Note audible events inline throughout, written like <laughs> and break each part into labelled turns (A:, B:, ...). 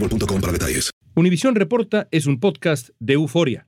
A: boostmobile.com para detalles.
B: Univisión Reporta es un podcast de euforia.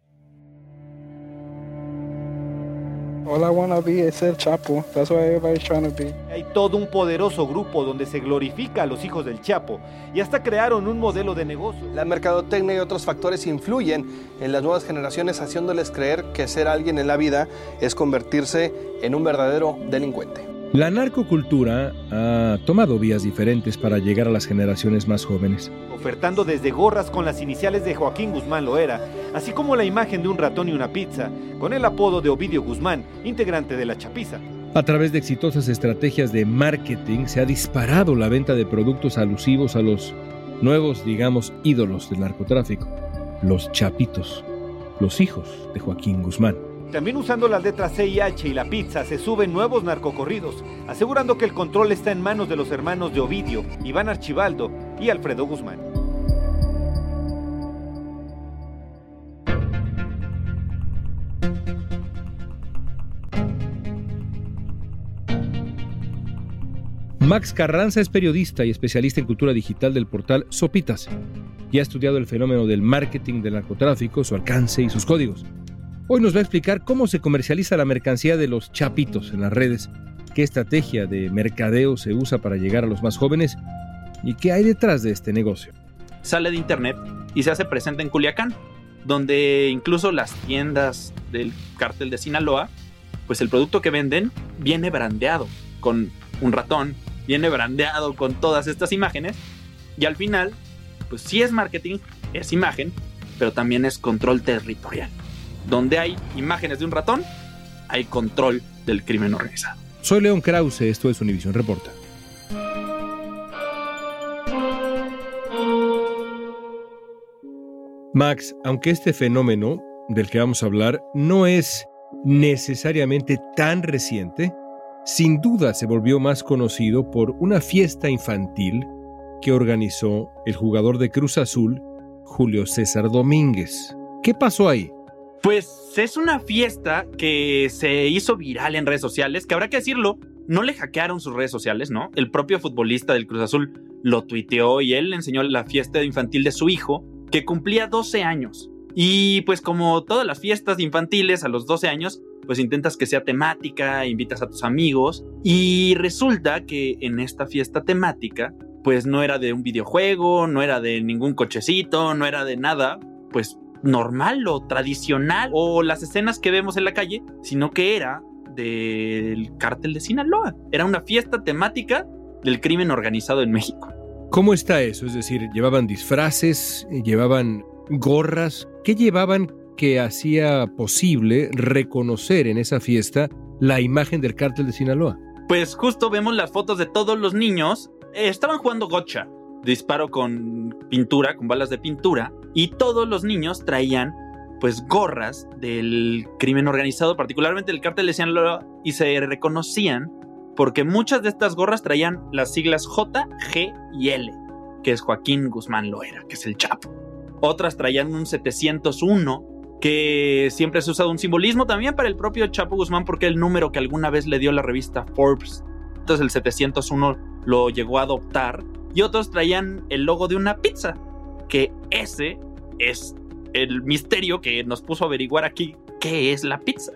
C: All I wanna be is el Chapo. That's what everybody's trying to be.
D: Hay todo un poderoso grupo donde se glorifica a los hijos del Chapo y hasta crearon un modelo de negocio.
E: La mercadotecnia y otros factores influyen en las nuevas generaciones haciéndoles creer que ser alguien en la vida es convertirse en un verdadero delincuente.
B: La narcocultura ha tomado vías diferentes para llegar a las generaciones más jóvenes.
D: Ofertando desde gorras con las iniciales de Joaquín Guzmán Loera, así como la imagen de un ratón y una pizza, con el apodo de Ovidio Guzmán, integrante de la Chapiza.
B: A través de exitosas estrategias de marketing se ha disparado la venta de productos alusivos a los nuevos, digamos, ídolos del narcotráfico, los chapitos, los hijos de Joaquín Guzmán.
D: También usando las letras C y H y la pizza se suben nuevos narcocorridos, asegurando que el control está en manos de los hermanos de Ovidio, Iván Archibaldo y Alfredo Guzmán.
B: Max Carranza es periodista y especialista en cultura digital del portal Sopitas y ha estudiado el fenómeno del marketing del narcotráfico, su alcance y sus códigos. Hoy nos va a explicar cómo se comercializa la mercancía de los chapitos en las redes, qué estrategia de mercadeo se usa para llegar a los más jóvenes y qué hay detrás de este negocio.
F: Sale de internet y se hace presente en Culiacán, donde incluso las tiendas del cártel de Sinaloa, pues el producto que venden viene brandeado con un ratón, viene brandeado con todas estas imágenes y al final, pues sí es marketing, es imagen, pero también es control territorial donde hay imágenes de un ratón, hay control del crimen organizado.
B: Soy León Krause, esto es Univision Reporta. Max, aunque este fenómeno del que vamos a hablar no es necesariamente tan reciente, sin duda se volvió más conocido por una fiesta infantil que organizó el jugador de Cruz Azul, Julio César Domínguez. ¿Qué pasó ahí?
F: Pues es una fiesta que se hizo viral en redes sociales, que habrá que decirlo, no le hackearon sus redes sociales, ¿no? El propio futbolista del Cruz Azul lo tuiteó y él le enseñó la fiesta infantil de su hijo, que cumplía 12 años. Y pues como todas las fiestas infantiles a los 12 años, pues intentas que sea temática, invitas a tus amigos y resulta que en esta fiesta temática, pues no era de un videojuego, no era de ningún cochecito, no era de nada, pues normal o tradicional o las escenas que vemos en la calle, sino que era del cártel de Sinaloa. Era una fiesta temática del crimen organizado en México.
B: ¿Cómo está eso? Es decir, ¿llevaban disfraces? ¿Llevaban gorras? ¿Qué llevaban que hacía posible reconocer en esa fiesta la imagen del cártel de Sinaloa?
F: Pues justo vemos las fotos de todos los niños. estaban jugando gocha disparo con pintura, con balas de pintura, y todos los niños traían pues gorras del crimen organizado, particularmente del cártel de Sinaloa, y se reconocían porque muchas de estas gorras traían las siglas J, G y L. que es Joaquín Guzmán Loera, que es el Chapo. Otras traían un 701, que siempre se ha usado un simbolismo también para el propio Chapo Guzmán, porque el número que alguna vez le dio la revista Forbes. Entonces el 701 lo llegó a adoptar. Y otros traían el logo de una pizza, que ese es el misterio que nos puso a averiguar aquí qué es la pizza.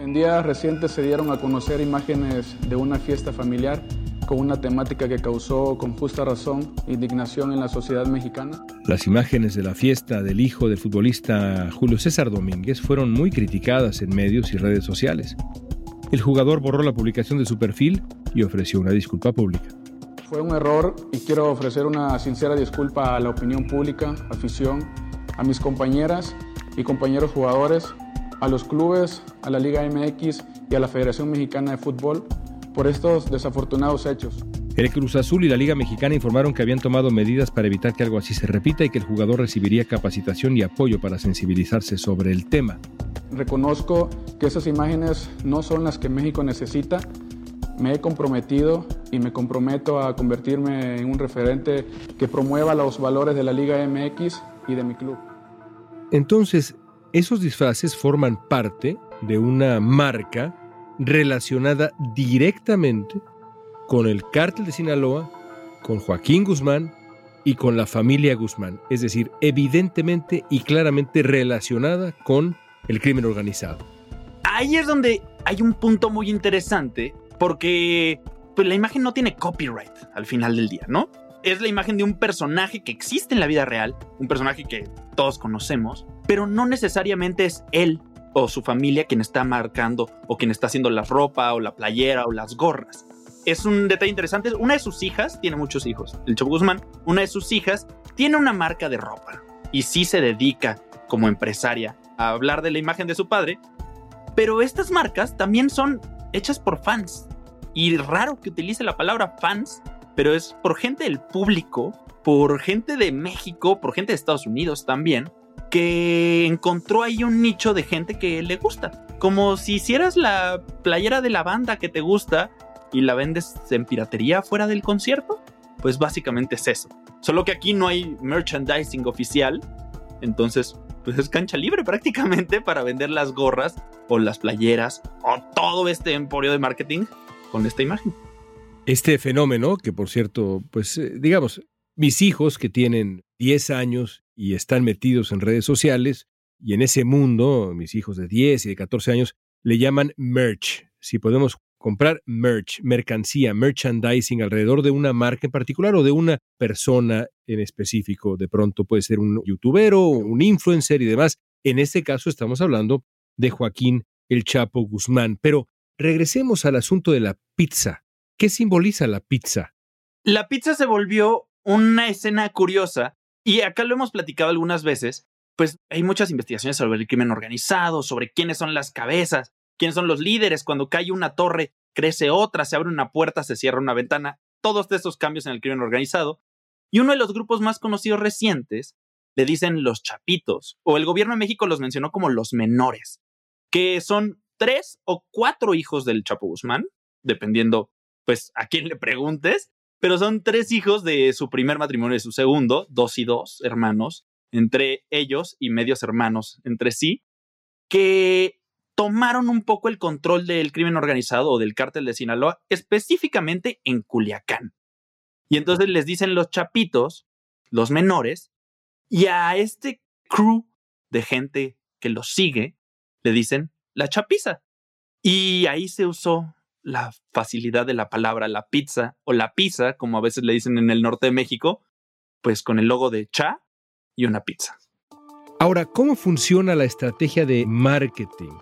C: En días recientes se dieron a conocer imágenes de una fiesta familiar con una temática que causó con justa razón indignación en la sociedad mexicana.
B: Las imágenes de la fiesta del hijo del futbolista Julio César Domínguez fueron muy criticadas en medios y redes sociales. El jugador borró la publicación de su perfil y ofreció una disculpa pública.
C: Fue un error y quiero ofrecer una sincera disculpa a la opinión pública, afición, a mis compañeras y compañeros jugadores, a los clubes, a la Liga MX y a la Federación Mexicana de Fútbol por estos desafortunados hechos.
B: El Cruz Azul y la Liga Mexicana informaron que habían tomado medidas para evitar que algo así se repita y que el jugador recibiría capacitación y apoyo para sensibilizarse sobre el tema.
C: Reconozco que esas imágenes no son las que México necesita me he comprometido y me comprometo a convertirme en un referente que promueva los valores de la Liga MX y de mi club.
B: Entonces, esos disfraces forman parte de una marca relacionada directamente con el cártel de Sinaloa, con Joaquín Guzmán y con la familia Guzmán, es decir, evidentemente y claramente relacionada con el crimen organizado.
F: Ahí es donde hay un punto muy interesante porque pues, la imagen no tiene copyright al final del día, ¿no? Es la imagen de un personaje que existe en la vida real, un personaje que todos conocemos, pero no necesariamente es él o su familia quien está marcando o quien está haciendo la ropa o la playera o las gorras. Es un detalle interesante. Una de sus hijas, tiene muchos hijos, el Chapo Guzmán, una de sus hijas tiene una marca de ropa y sí se dedica como empresaria a hablar de la imagen de su padre, pero estas marcas también son hechas por fans. Y raro que utilice la palabra fans, pero es por gente del público, por gente de México, por gente de Estados Unidos también, que encontró ahí un nicho de gente que le gusta. Como si hicieras la playera de la banda que te gusta y la vendes en piratería fuera del concierto. Pues básicamente es eso. Solo que aquí no hay merchandising oficial. Entonces pues es cancha libre <laughs> prácticamente para vender las gorras o las playeras o todo este emporio de marketing con esta imagen.
B: Este fenómeno, que por cierto, pues eh, digamos, mis hijos que tienen 10 años y están metidos en redes sociales, y en ese mundo, mis hijos de 10 y de 14 años, le llaman merch. Si podemos comprar merch, mercancía, merchandising alrededor de una marca en particular o de una persona en específico. De pronto puede ser un youtuber o un influencer y demás. En este caso estamos hablando de Joaquín El Chapo Guzmán. Pero regresemos al asunto de la pizza. ¿Qué simboliza la pizza?
F: La pizza se volvió una escena curiosa y acá lo hemos platicado algunas veces. Pues hay muchas investigaciones sobre el crimen organizado, sobre quiénes son las cabezas, quiénes son los líderes, cuando cae una torre, crece otra, se abre una puerta, se cierra una ventana, todos estos cambios en el crimen organizado. Y uno de los grupos más conocidos recientes le dicen los chapitos, o el gobierno de México los mencionó como los menores, que son tres o cuatro hijos del Chapo Guzmán, dependiendo pues a quién le preguntes, pero son tres hijos de su primer matrimonio y su segundo, dos y dos hermanos, entre ellos y medios hermanos entre sí, que tomaron un poco el control del crimen organizado o del cártel de Sinaloa, específicamente en Culiacán. Y entonces les dicen los chapitos, los menores, y a este crew de gente que los sigue, le dicen la chapiza. Y ahí se usó la facilidad de la palabra la pizza o la pizza, como a veces le dicen en el norte de México, pues con el logo de cha y una pizza.
B: Ahora, ¿cómo funciona la estrategia de marketing?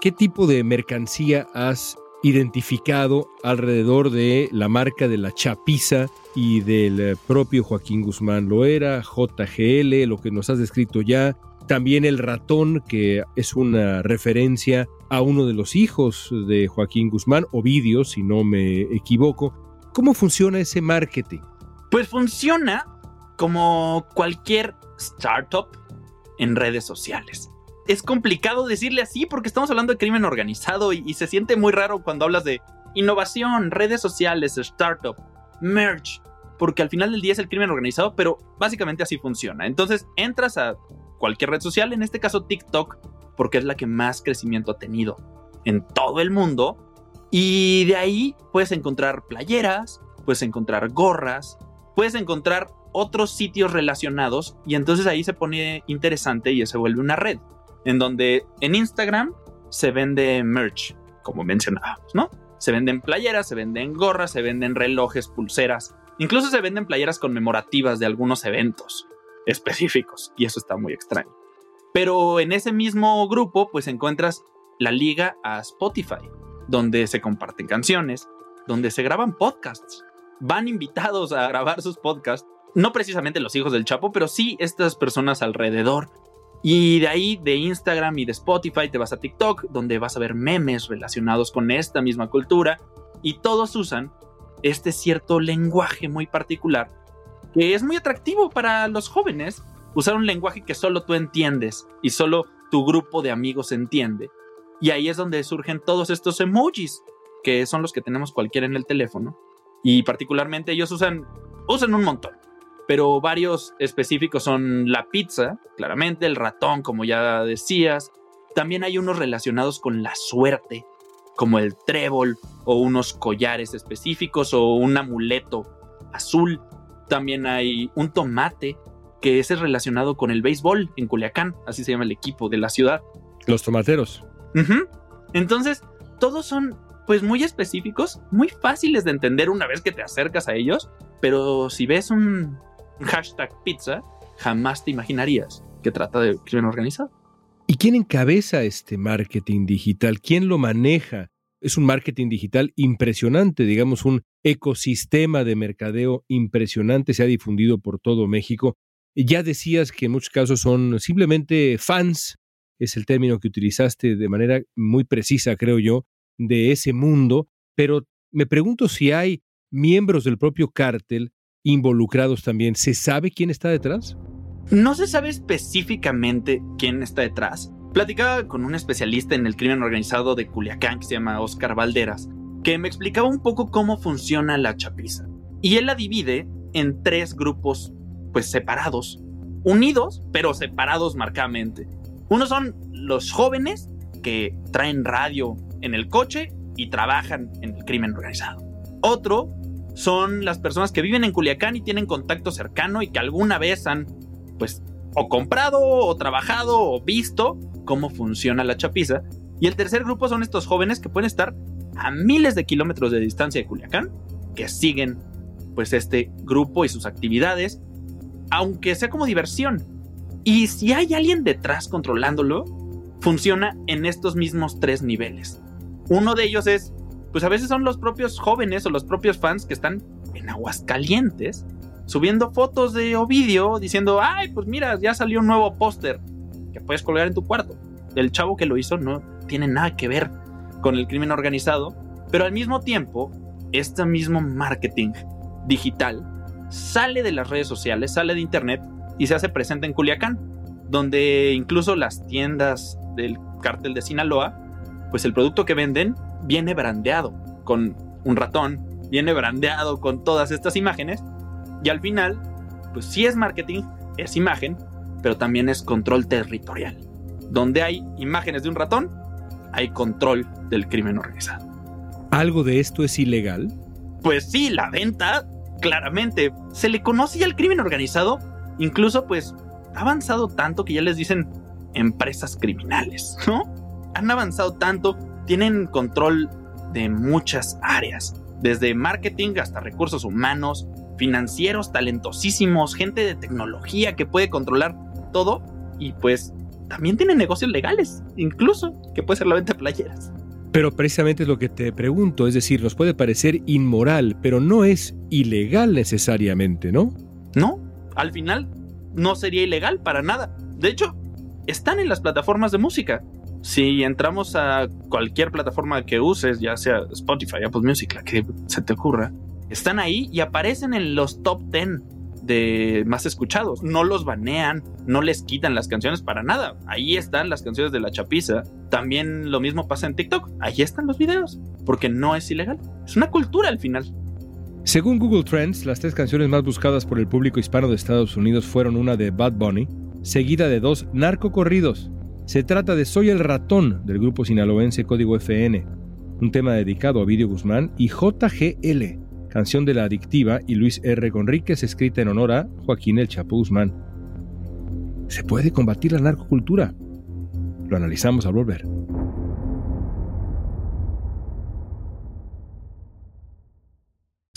B: ¿Qué tipo de mercancía has identificado alrededor de la marca de la chapiza y del eh, propio Joaquín Guzmán Loera, JGL, lo que nos has descrito ya, también el ratón, que es una referencia a uno de los hijos de Joaquín Guzmán, Ovidio, si no me equivoco. ¿Cómo funciona ese marketing?
F: Pues funciona como cualquier startup en redes sociales es complicado decirle así porque estamos hablando de crimen organizado y, se siente muy raro cuando hablas de innovación, redes sociales, startup, merch. porque al final del día es el crimen organizado, pero básicamente así funciona. Entonces entras a cualquier red social, en este caso TikTok, porque es la que más crecimiento ha tenido en todo el mundo. Y de ahí puedes encontrar playeras, puedes encontrar gorras, puedes encontrar otros sitios relacionados y entonces ahí se pone interesante y se vuelve una red en donde en Instagram se vende merch, como mencionábamos, ¿no? Se venden playeras, se venden gorras, se venden relojes, pulseras, incluso se venden playeras conmemorativas de algunos eventos específicos y eso está muy extraño. Pero en ese mismo grupo pues encuentras la liga a Spotify, donde se comparten canciones, donde se graban podcasts. Van invitados a grabar sus podcasts, no precisamente los hijos del Chapo, pero sí estas personas alrededor. Y de ahí, de Instagram y de Spotify, te vas a TikTok, donde vas a ver memes relacionados con esta misma cultura. Y todos usan este cierto lenguaje muy particular, que es muy atractivo para los jóvenes. Usar un lenguaje que solo tú entiendes y solo tu grupo de amigos entiende. Y ahí es donde surgen todos estos emojis, que son los que tenemos cualquiera en el teléfono. Y particularmente ellos usan, usan un montón. Pero varios específicos son la pizza, claramente, el ratón, como ya decías. También hay unos relacionados con la suerte, como el trébol o unos collares específicos o un amuleto azul. También hay un tomate, que ese es relacionado con el béisbol en Culiacán, así se llama el equipo de la ciudad.
B: Los tomateros.
F: Entonces, todos son pues muy específicos, muy fáciles de entender una vez que te acercas a ellos, pero si ves un hashtag pizza, jamás te imaginarías que trata de crimen organizado.
B: ¿Y quién encabeza este marketing digital? ¿Quién lo maneja? Es un marketing digital impresionante, digamos, un ecosistema de mercadeo impresionante, se ha difundido por todo México. Ya decías que en muchos casos son simplemente fans es el término que utilizaste de manera muy precisa, creo yo, de ese mundo, pero me pregunto si hay miembros del propio cártel involucrados también. ¿Se sabe quién está detrás?
F: No se sabe específicamente quién está detrás. Platicaba con un especialista en el crimen organizado de Culiacán que se llama Oscar Valderas, que me explicaba un poco cómo funciona la chapiza. Y él la divide en tres grupos, pues separados, unidos, pero separados marcadamente. Uno son los jóvenes que traen radio en el coche y trabajan en el crimen organizado. Otro son las personas que viven en Culiacán y tienen contacto cercano y que alguna vez han, pues, o comprado o trabajado o visto cómo funciona la chapiza. Y el tercer grupo son estos jóvenes que pueden estar a miles de kilómetros de distancia de Culiacán, que siguen pues este grupo y sus actividades, aunque sea como diversión, y si hay alguien detrás controlándolo, funciona en estos mismos tres niveles. Uno de ellos es, pues a veces son los propios jóvenes o los propios fans que están en aguas calientes subiendo fotos de Ovidio diciendo, ay, pues mira, ya salió un nuevo póster que puedes colgar en tu cuarto. El chavo que lo hizo no tiene nada que ver con el crimen organizado, pero al mismo tiempo, este mismo marketing digital sale de las redes sociales, sale de internet y se hace presente en Culiacán, donde incluso las tiendas del cártel de Sinaloa, pues el producto que venden viene brandeado con un ratón, viene brandeado con todas estas imágenes y al final, pues sí es marketing, es imagen, pero también es control territorial. Donde hay imágenes de un ratón, hay control del crimen organizado.
B: ¿Algo de esto es ilegal?
F: Pues sí, la venta, claramente. Se le conocía al crimen organizado Incluso pues ha avanzado tanto que ya les dicen empresas criminales, ¿no? Han avanzado tanto, tienen control de muchas áreas, desde marketing hasta recursos humanos, financieros talentosísimos, gente de tecnología que puede controlar todo y pues también tienen negocios legales, incluso que puede ser la venta de playeras.
B: Pero precisamente es lo que te pregunto, es decir, nos puede parecer inmoral, pero no es ilegal necesariamente, ¿no?
F: No, al final no sería ilegal para nada. De hecho, están en las plataformas de música. Si entramos a cualquier plataforma que uses, ya sea Spotify, Apple Music, la que se te ocurra, están ahí y aparecen en los top 10 de más escuchados. No los banean, no les quitan las canciones para nada. Ahí están las canciones de la chapiza. También lo mismo pasa en TikTok. Ahí están los videos, porque no es ilegal. Es una cultura al final.
B: Según Google Trends, las tres canciones más buscadas por el público hispano de Estados Unidos fueron una de Bad Bunny, seguida de dos narcocorridos. Se trata de Soy el ratón del grupo sinaloense Código FN, un tema dedicado a Ovidio Guzmán, y JGL, canción de La Adictiva y Luis R. Conríquez, escrita en honor a Joaquín El Chapo Guzmán. ¿Se puede combatir la narcocultura? Lo analizamos al volver.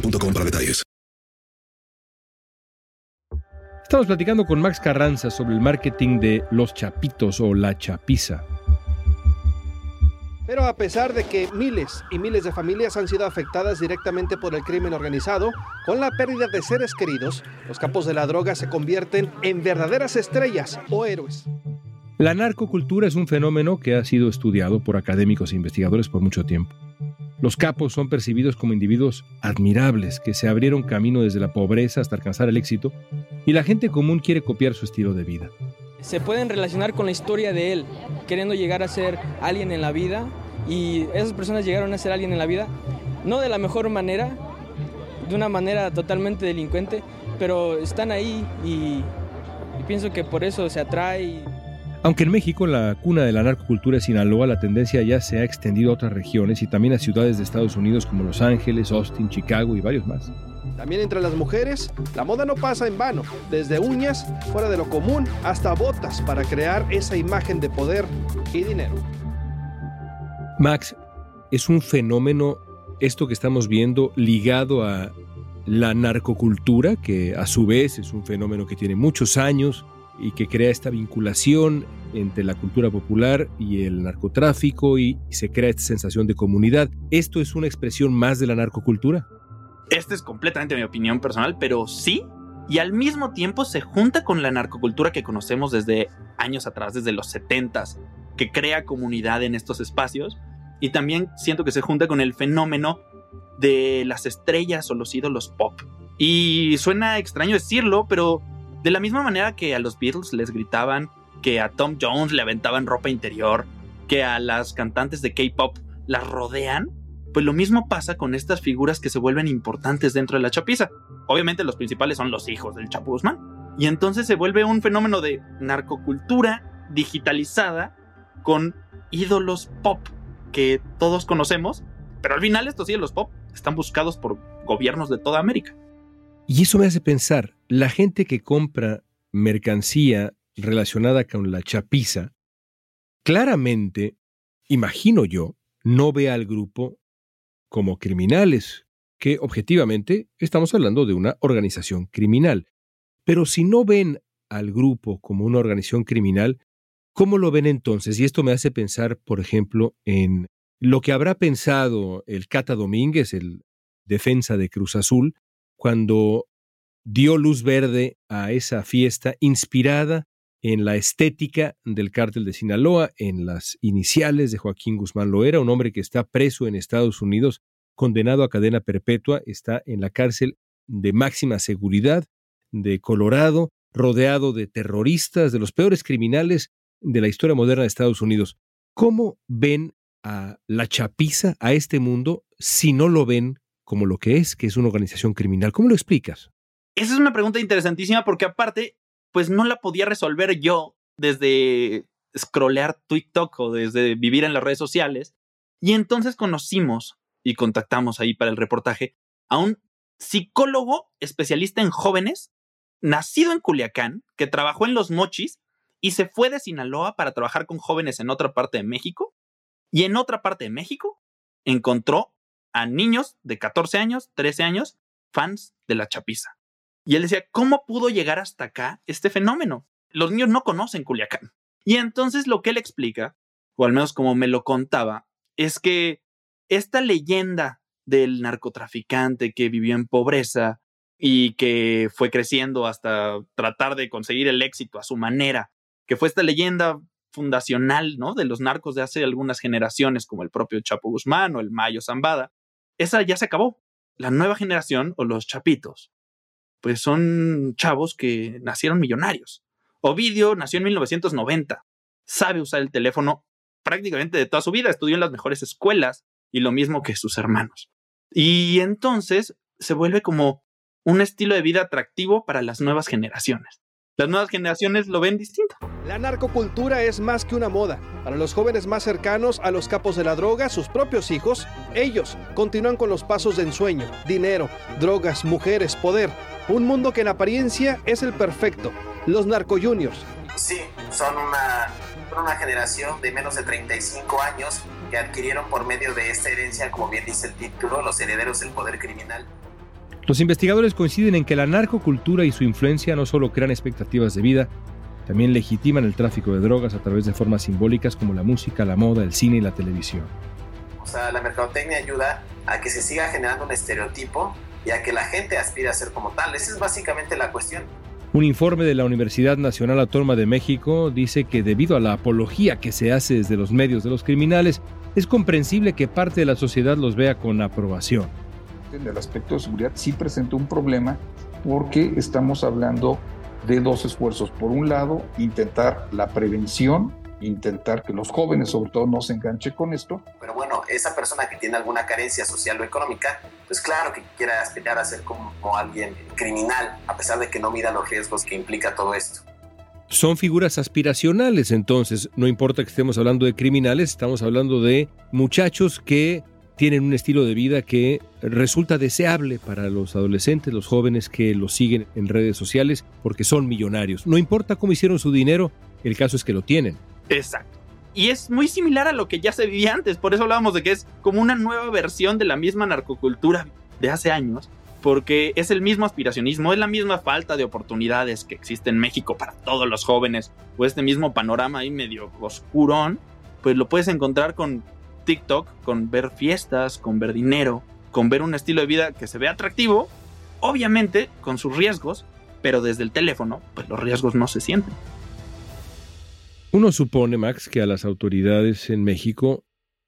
A: boostmobile.com para detalles.
B: Estamos platicando con Max Carranza sobre el marketing de los chapitos o la chapiza.
E: Pero a pesar de que miles y miles de familias han sido afectadas directamente por el crimen organizado, con la pérdida de seres queridos, los capos de la droga se convierten en verdaderas estrellas o héroes.
B: La narcocultura es un fenómeno que ha sido estudiado por académicos e investigadores por mucho tiempo. Los capos son percibidos como individuos admirables que se abrieron camino desde la pobreza hasta alcanzar el éxito y la gente común quiere copiar su estilo de vida.
G: Se pueden relacionar con la historia de él, queriendo llegar a ser alguien en la vida y esas personas llegaron a ser alguien en la vida, no de la mejor manera, de una manera totalmente delincuente, pero están ahí y, y pienso que por eso se atrae.
B: Aunque en México, la cuna de la narcocultura es Sinaloa, la tendencia ya se ha extendido a otras regiones y también a ciudades de Estados Unidos como Los Ángeles, Austin, Chicago y varios más.
E: También entre las mujeres, la moda no pasa en vano, desde uñas fuera de lo común hasta botas para crear esa imagen de poder y dinero.
B: Max, es un fenómeno esto que estamos viendo ligado a la narcocultura, que a su vez es un fenómeno que tiene muchos años, y que crea esta vinculación entre la cultura popular y el narcotráfico y se crea esta sensación de comunidad. ¿Esto es una expresión más de la narcocultura?
F: Esta es completamente mi opinión personal, pero sí, y al mismo tiempo se junta con la narcocultura que conocemos desde años atrás, desde los 70s, que crea comunidad en estos espacios, y también siento que se junta con el fenómeno de las estrellas o los ídolos pop. Y suena extraño decirlo, pero de la misma manera que a los Beatles les gritaban, que a Tom Jones le aventaban ropa interior, que a las cantantes de K-pop las rodean, pues lo mismo pasa con estas figuras que se vuelven importantes dentro de la chapiza. Obviamente los principales son los hijos del Chapo Guzmán. Y entonces se vuelve un fenómeno de narcocultura digitalizada con ídolos pop que todos conocemos, pero al final estos ídolos pop están buscados por gobiernos de toda América.
B: Y eso me hace pensar, la gente que compra mercancía relacionada con la chapiza, claramente, imagino yo, no ve al grupo como criminales, que objetivamente estamos hablando de una organización criminal. Pero si no ven al grupo como una organización criminal, ¿cómo lo ven entonces? Y esto me hace pensar, por ejemplo, en lo que habrá pensado el Cata Domínguez, el defensa de Cruz Azul, cuando dio luz verde a esa fiesta inspirada en la estética del cártel de Sinaloa, en las iniciales de Joaquín Guzmán Loera, un hombre que está preso en Estados Unidos condenado a cadena perpetua, está en la cárcel de máxima seguridad de Colorado, rodeado de terroristas, de los peores criminales de la historia moderna de Estados Unidos. ¿Cómo ven a la chapiza, a este mundo, si no lo ven como lo que es, que es una organización criminal? ¿Cómo lo explicas?
F: Esa es una pregunta interesantísima porque aparte, pues no la podía resolver yo desde scrollear TikTok o desde vivir en las redes sociales. Y entonces conocimos y contactamos ahí para el reportaje a un psicólogo especialista en jóvenes, nacido en Culiacán, que trabajó en Los Mochis y se fue de Sinaloa para trabajar con jóvenes en otra parte de México. Y en otra parte de México encontró a niños de 14 años, 13 años, fans de la chapiza. Y él decía, ¿cómo pudo llegar hasta acá este fenómeno? Los niños no conocen Culiacán. Y entonces lo que él explica, o al menos como me lo contaba, es que esta leyenda del narcotraficante que vivió en pobreza y que fue creciendo hasta tratar de conseguir el éxito a su manera, que fue esta leyenda fundacional, ¿no? De los narcos de hace algunas generaciones, como el propio Chapo Guzmán o el Mayo Zambada, esa ya se acabó. La nueva generación o los chapitos, pues son chavos que nacieron millonarios. Ovidio nació en 1990, sabe usar el teléfono prácticamente de toda su vida, estudió en las mejores escuelas y lo mismo que sus hermanos. Y entonces se vuelve como un estilo de vida atractivo para las nuevas generaciones. Las nuevas generaciones lo ven distinto.
E: La narcocultura es más que una moda. Para los jóvenes más cercanos a los capos de la droga, sus propios hijos, ellos continúan con los pasos de ensueño, dinero, drogas, mujeres, poder. Un mundo que en apariencia es el perfecto. Los narco juniors.
H: Sí, son una, una generación de menos de 35 años que adquirieron por medio de esta herencia, como bien dice el título, los herederos del poder criminal.
B: Los investigadores coinciden en que la narcocultura y su influencia no solo crean expectativas de vida, también legitiman el tráfico de drogas a través de formas simbólicas como la música, la moda, el cine y la televisión.
H: O sea, la mercadotecnia ayuda a que se siga generando un estereotipo y a que la gente aspire a ser como tal. Esa es básicamente la cuestión.
B: Un informe de la Universidad Nacional Autónoma de México dice que debido a la apología que se hace desde los medios de los criminales, es comprensible que parte de la sociedad los vea con aprobación.
I: En el aspecto de seguridad sí presenta un problema porque estamos hablando de dos esfuerzos. Por un lado, intentar la prevención intentar que los jóvenes sobre todo no se enganchen con esto.
H: Pero bueno, esa persona que tiene alguna carencia social o económica, pues claro que quiera aspirar a ser como, alguien criminal, a pesar de que no mida los riesgos que implica todo esto.
B: Son figuras aspiracionales, entonces, no importa que estemos hablando de criminales, estamos hablando de muchachos que tienen un estilo de vida que resulta deseable para los adolescentes, los jóvenes que los siguen en redes sociales porque son millonarios. No importa cómo hicieron su dinero, el caso es que lo tienen.
F: Exacto. Y es muy similar a lo que ya se vivía antes, por eso hablábamos de que es como una nueva versión de la misma narcocultura de hace años, porque es el mismo aspiracionismo, es la misma falta de oportunidades que existe en México para todos los jóvenes, o este mismo panorama ahí medio oscurón, pues lo puedes encontrar con TikTok, con ver fiestas, con ver dinero, con ver un estilo de vida que se ve atractivo, obviamente con sus riesgos, pero desde el teléfono, pues los riesgos no se sienten.
B: Uno supone, Max, que a las autoridades en México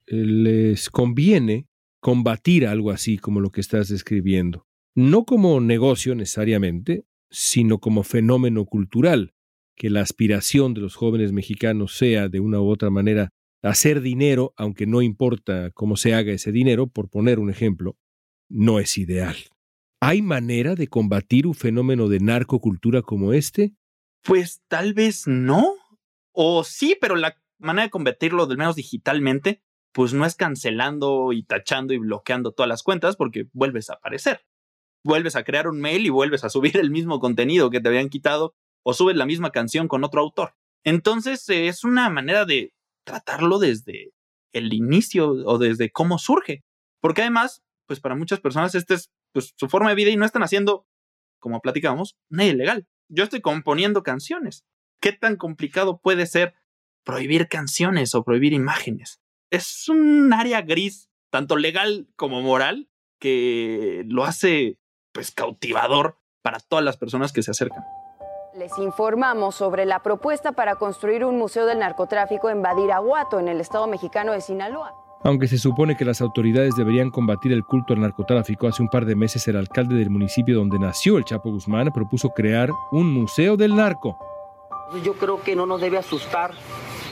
B: eh, les conviene combatir algo así como lo que estás describiendo. No como negocio necesariamente, sino como fenómeno cultural, que la aspiración de los jóvenes mexicanos sea de una u otra manera hacer dinero, aunque no importa cómo se haga ese dinero, por poner un ejemplo, no es ideal. ¿Hay manera de combatir un fenómeno de narcocultura como este?
F: Pues tal vez no. O sí, pero la manera de combatirlo, del menos digitalmente, pues no es cancelando y tachando y bloqueando todas las cuentas porque vuelves a aparecer. Vuelves a crear un mail y vuelves a <laughs> subir el mismo contenido que te habían quitado o subes la misma canción con otro autor. Entonces es una manera de tratarlo desde el inicio o desde cómo surge. Porque además, pues para muchas personas esta es pues, su forma de vida y no están haciendo, como platicamos, nada ilegal. Yo estoy componiendo canciones. ¿Qué tan complicado puede ser prohibir canciones o prohibir imágenes? Es un área gris, tanto legal como moral, que lo hace pues cautivador para todas las personas que se acercan.
J: Les informamos sobre la propuesta para construir un museo del narcotráfico en Badiraguato, en el estado mexicano de Sinaloa.
B: Aunque se supone que las autoridades deberían combatir el culto al narcotráfico, hace un par de meses el alcalde del municipio donde nació el Chapo Guzmán propuso crear un museo del narco.
K: Yo creo que no nos debe asustar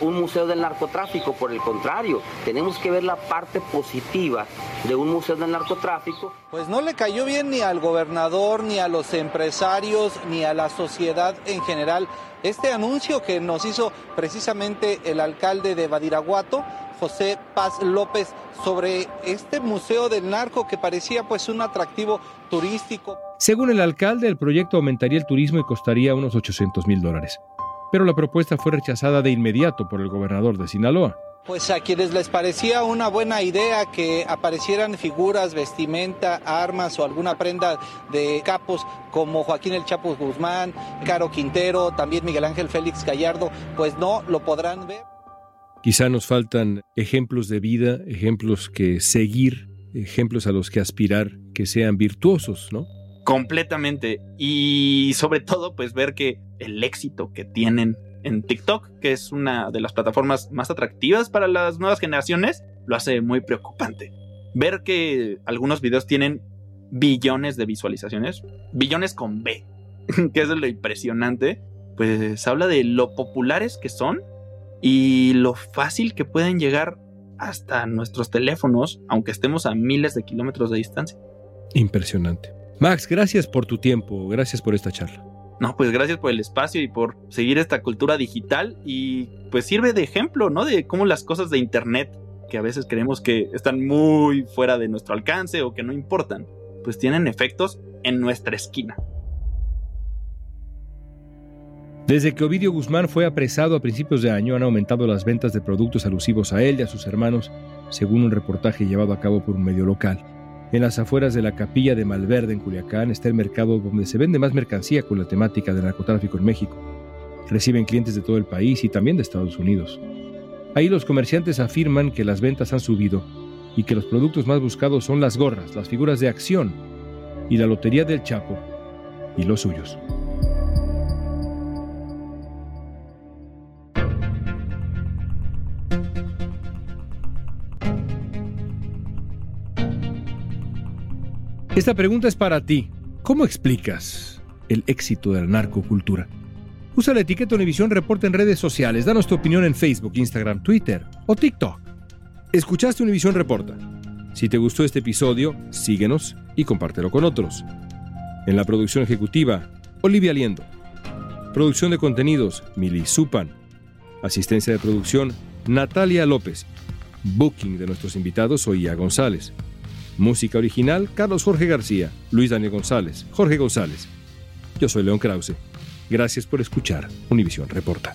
K: un museo del narcotráfico, por el contrario, tenemos que ver la parte positiva de un museo del narcotráfico.
L: Pues no le cayó bien ni al gobernador, ni a los empresarios, ni a la sociedad en general este anuncio que nos hizo precisamente el alcalde de Badiraguato, José Paz López, sobre este museo del narco que parecía pues un atractivo turístico.
B: Según el alcalde, el proyecto aumentaría el turismo y costaría unos 800 mil dólares pero la propuesta fue rechazada de inmediato por el gobernador de Sinaloa.
L: Pues a quienes les parecía una buena idea que aparecieran figuras, vestimenta, armas o alguna prenda de capos como Joaquín El Chapo Guzmán, Caro Quintero, también Miguel Ángel Félix Gallardo, pues no lo podrán ver.
B: Quizá nos faltan ejemplos de vida, ejemplos que seguir, ejemplos a los que aspirar, que sean virtuosos, ¿no?
F: Completamente. Y sobre todo, pues ver que el éxito que tienen en TikTok, que es una de las plataformas más atractivas para las nuevas generaciones, lo hace muy preocupante. Ver que algunos videos tienen billones de visualizaciones, billones con B, <laughs> que es lo impresionante, pues habla de lo populares que son y lo fácil que pueden llegar hasta nuestros teléfonos, aunque estemos a miles de kilómetros de distancia.
B: Impresionante. Max, gracias por tu tiempo, gracias por esta charla.
F: No, pues gracias por el espacio y por seguir esta cultura digital y pues sirve de ejemplo, ¿no? De cómo las cosas de Internet, que a veces creemos que están muy fuera de nuestro alcance o que no importan, pues tienen efectos en nuestra esquina.
B: Desde que Ovidio Guzmán fue apresado a principios de año han aumentado las ventas de productos alusivos a él y a sus hermanos, según un reportaje llevado a cabo por un medio local. En las afueras de la capilla de Malverde en Culiacán está el mercado donde se vende más mercancía con la temática del narcotráfico en México. Reciben clientes de todo el país y también de Estados Unidos. Ahí los comerciantes afirman que las ventas han subido y que los productos más buscados son las gorras, las figuras de acción y la lotería del Chapo y los suyos. Esta pregunta es para ti. ¿Cómo explicas el éxito de la narcocultura? Usa la etiqueta Univisión Reporta en redes sociales. Danos tu opinión en Facebook, Instagram, Twitter o TikTok. Escuchaste Univisión Reporta. Si te gustó este episodio, síguenos y compártelo con otros. En la producción ejecutiva, Olivia Liendo. Producción de contenidos, Mili Supan. Asistencia de producción, Natalia López. Booking de nuestros invitados, Oía González. Música original, Carlos Jorge García, Luis Daniel González, Jorge González. Yo soy León Krause. Gracias por escuchar Univisión Reporta.